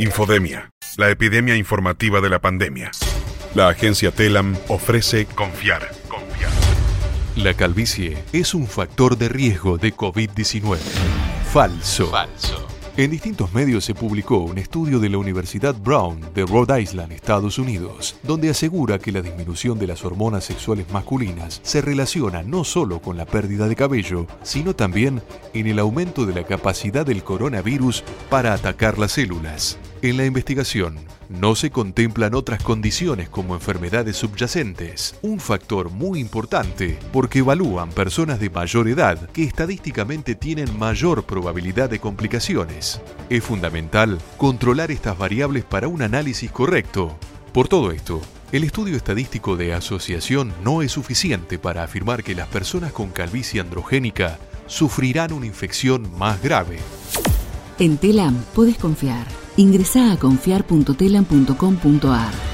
Infodemia, la epidemia informativa de la pandemia. La agencia Telam ofrece confiar. Confiar. La calvicie es un factor de riesgo de COVID-19. Falso. Falso. En distintos medios se publicó un estudio de la Universidad Brown de Rhode Island, Estados Unidos, donde asegura que la disminución de las hormonas sexuales masculinas se relaciona no solo con la pérdida de cabello, sino también en el aumento de la capacidad del coronavirus para atacar las células. En la investigación, no se contemplan otras condiciones como enfermedades subyacentes, un factor muy importante porque evalúan personas de mayor edad que estadísticamente tienen mayor probabilidad de complicaciones. Es fundamental controlar estas variables para un análisis correcto. Por todo esto, el estudio estadístico de asociación no es suficiente para afirmar que las personas con calvicie androgénica sufrirán una infección más grave. En Telam puedes confiar. Ingresa a confiar.telam.com.ar.